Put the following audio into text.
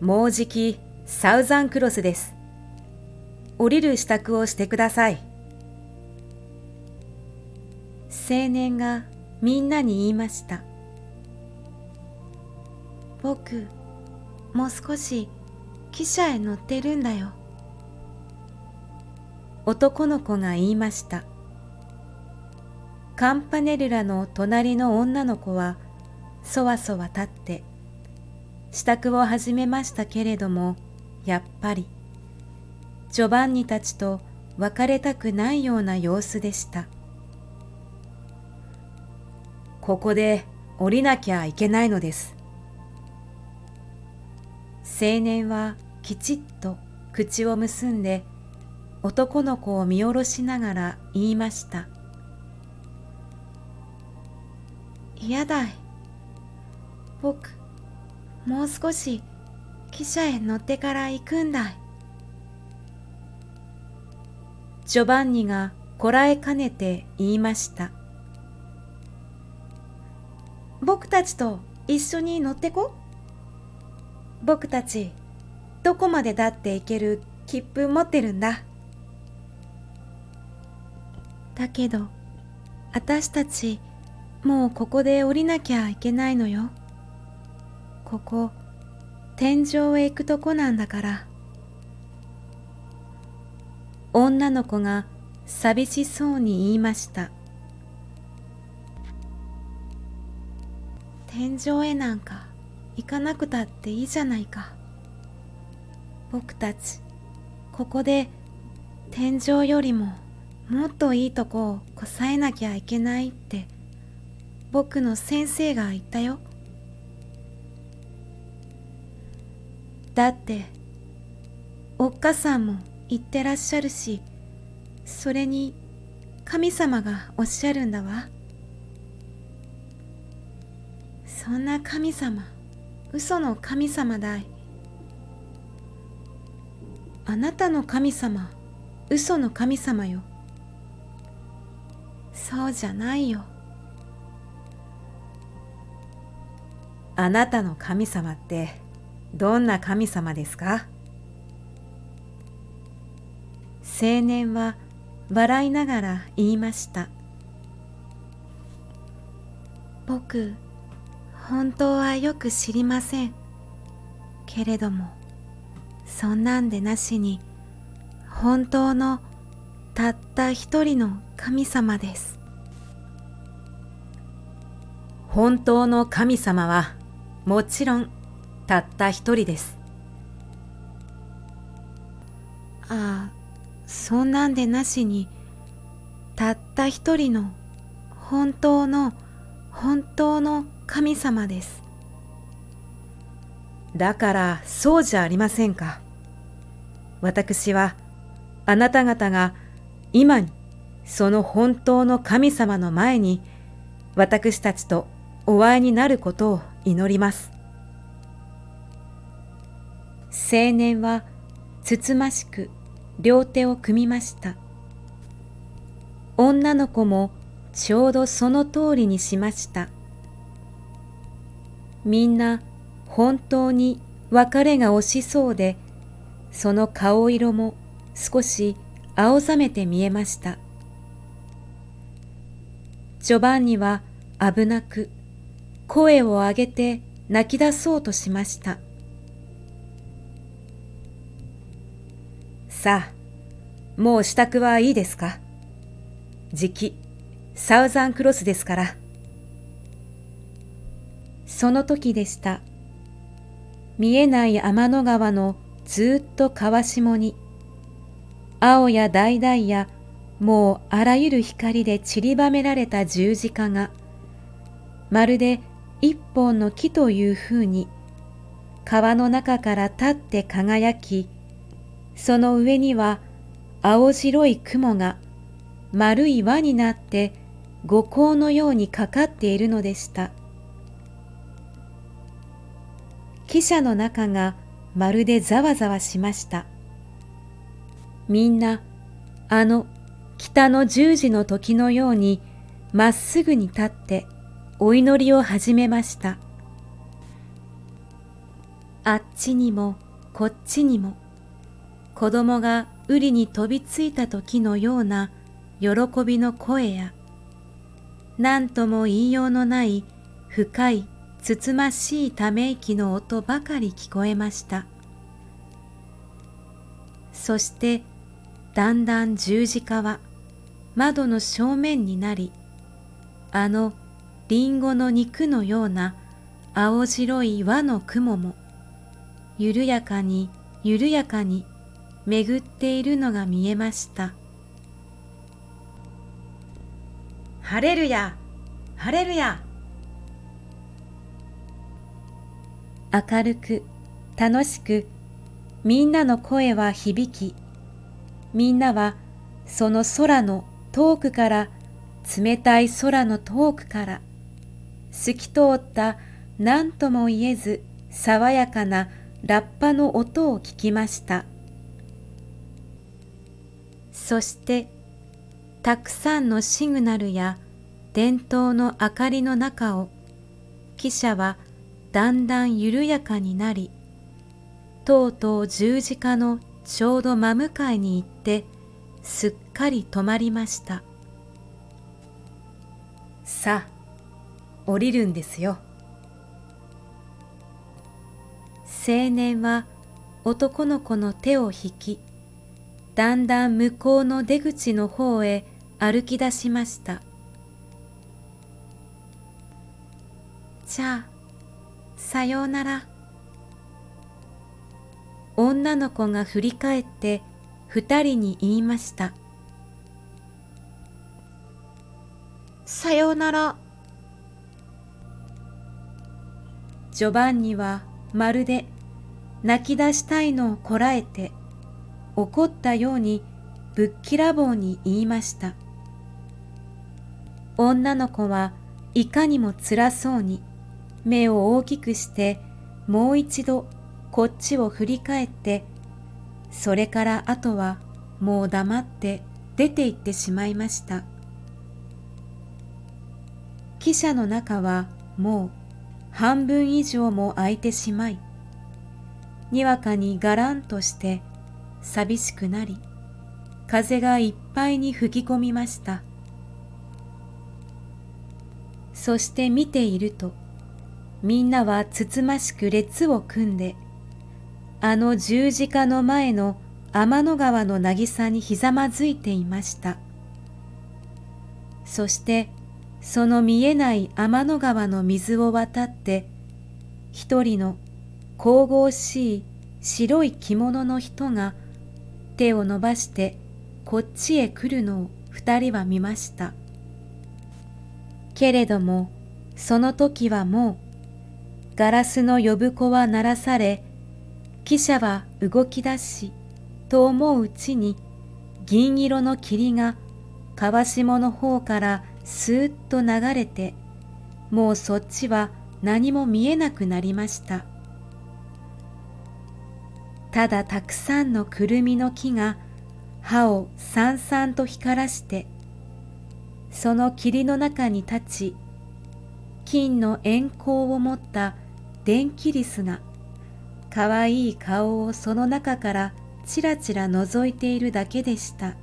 もうじきサウザンクロスです。降りる支度をしてください。青年がみんなに言いました。僕、もう少し汽車へ乗ってるんだよ。男の子が言いました。カンパネルラの隣の女の子はそわそわ立って支度を始めましたけれどもやっぱりジョバンニたちと別れたくないような様子でした。ここで降りなきゃいけないのです。青年はきちっと口を結んで男の子を見下ろしながら言いました嫌だい。僕もう少し汽車へ乗ってから行くんだ。いジョバンニがこらえかねて言いました。僕たちと一緒に乗ってこ僕たちどこまでだって行ける切符持ってるんだ。だけど私たちもうここで降りなきゃいけないのよ。ここ、天井へ行くとこなんだから。女の子が寂しそうに言いました。天井へなんか行かなくたっていいじゃないか。僕たち、ここで天井よりももっといいとこをこさえなきゃいけないって僕の先生が言ったよだっておっかさんも言ってらっしゃるしそれに神様がおっしゃるんだわ。そんな神様嘘の神様だい。あなたの神様嘘の神様よ。そうじゃないよ。あなたの神様ってどんな神様ですか？青年は笑いながら言いました。僕本当はよく知りません。けれどもそんなんでなしに本当のたった一人の神様です。本当の神様はもちろんたった一人です。ああそんなんでなしにたった一人の本当の本当の神様です。だからそうじゃありませんか。私はあなた方が今にその本当の神様の前に私たちとお会いになることを祈ります。青年はつつましく両手を組みました。女の子もちょうどその通りにしました。みんな本当に別れが惜しそうで、その顔色も少し青ざめて見えました。ジョバンニは危なく声を上げて泣き出そうとしました。さあ、もう支度はいいですか？時期、サウザンクロスですから。その時でした。見えない天の川のずっと川下に、青や橙やもうあらゆる光で散りばめられた十字架が、まるで一本の木というふうに川の中から立って輝き、その上には青白い雲が丸い輪になって五光のようにかかっているのでした。汽車の中がまるでざわざわしました。みんなあの北の十字の時のようにまっすぐに立ってお祈りを始めました。あっちにもこっちにも子供が瓜に飛びついた時のような喜びの声や何とも言いようのない深いつつましいため息の音ばかり聞こえました。そしてだんだん十字架は窓の正面になりあのりんごの肉のような青白い輪の雲も緩やかに緩やかに巡っているのが見えました。ハレルヤハレルヤ。明るく楽しくみんなの声は響きみんなはその空の遠くから冷たい空の遠くから透き通った何とも言えず爽やかなラッパの音を聞きました。そしてたくさんのシグナルや伝統の明かりの中を汽車はだんだん緩やかになりとうとう十字架のちょうど真向かいに行ってすっかり止まりました。さあ降りるんですよ。青年は男の子の手を引きだんだん向こうの出口の方へ歩き出しました。じゃあさようなら。女の子が振り返って二人に言いました。さようなら。ジョバンニはまるで泣き出したいのをこらえて怒ったようにぶっきらぼうに言いました。女の子はいかにも辛そうに目を大きくしてもう一度こっちを振り返ってそれからあとはもう黙って出て行ってしまいました。汽車の中はもう半分以上も空いてしまいにわかにがらんとして寂しくなり風がいっぱいに吹き込みました。そして見ているとみんなはつつましく列を組んであの十字架の前の天の川の渚にひざまずいていました。そしてその見えない天の川の水を渡って一人の神々しい白い着物の人が手を伸ばしてこっちへ来るのを二人は見ました。けれどもその時はもうガラスの呼ぶ子は鳴らされ汽車は動き出しと思ううちに銀色の霧が川下の方からスーッと流れてもうそっちは何も見えなくなりましたただたくさんのくるみの木が歯をさんさんと光らしてその霧の中に立ち金の円光を持った電気リスがかわいい顔をその中からちらちら覗いているだけでした。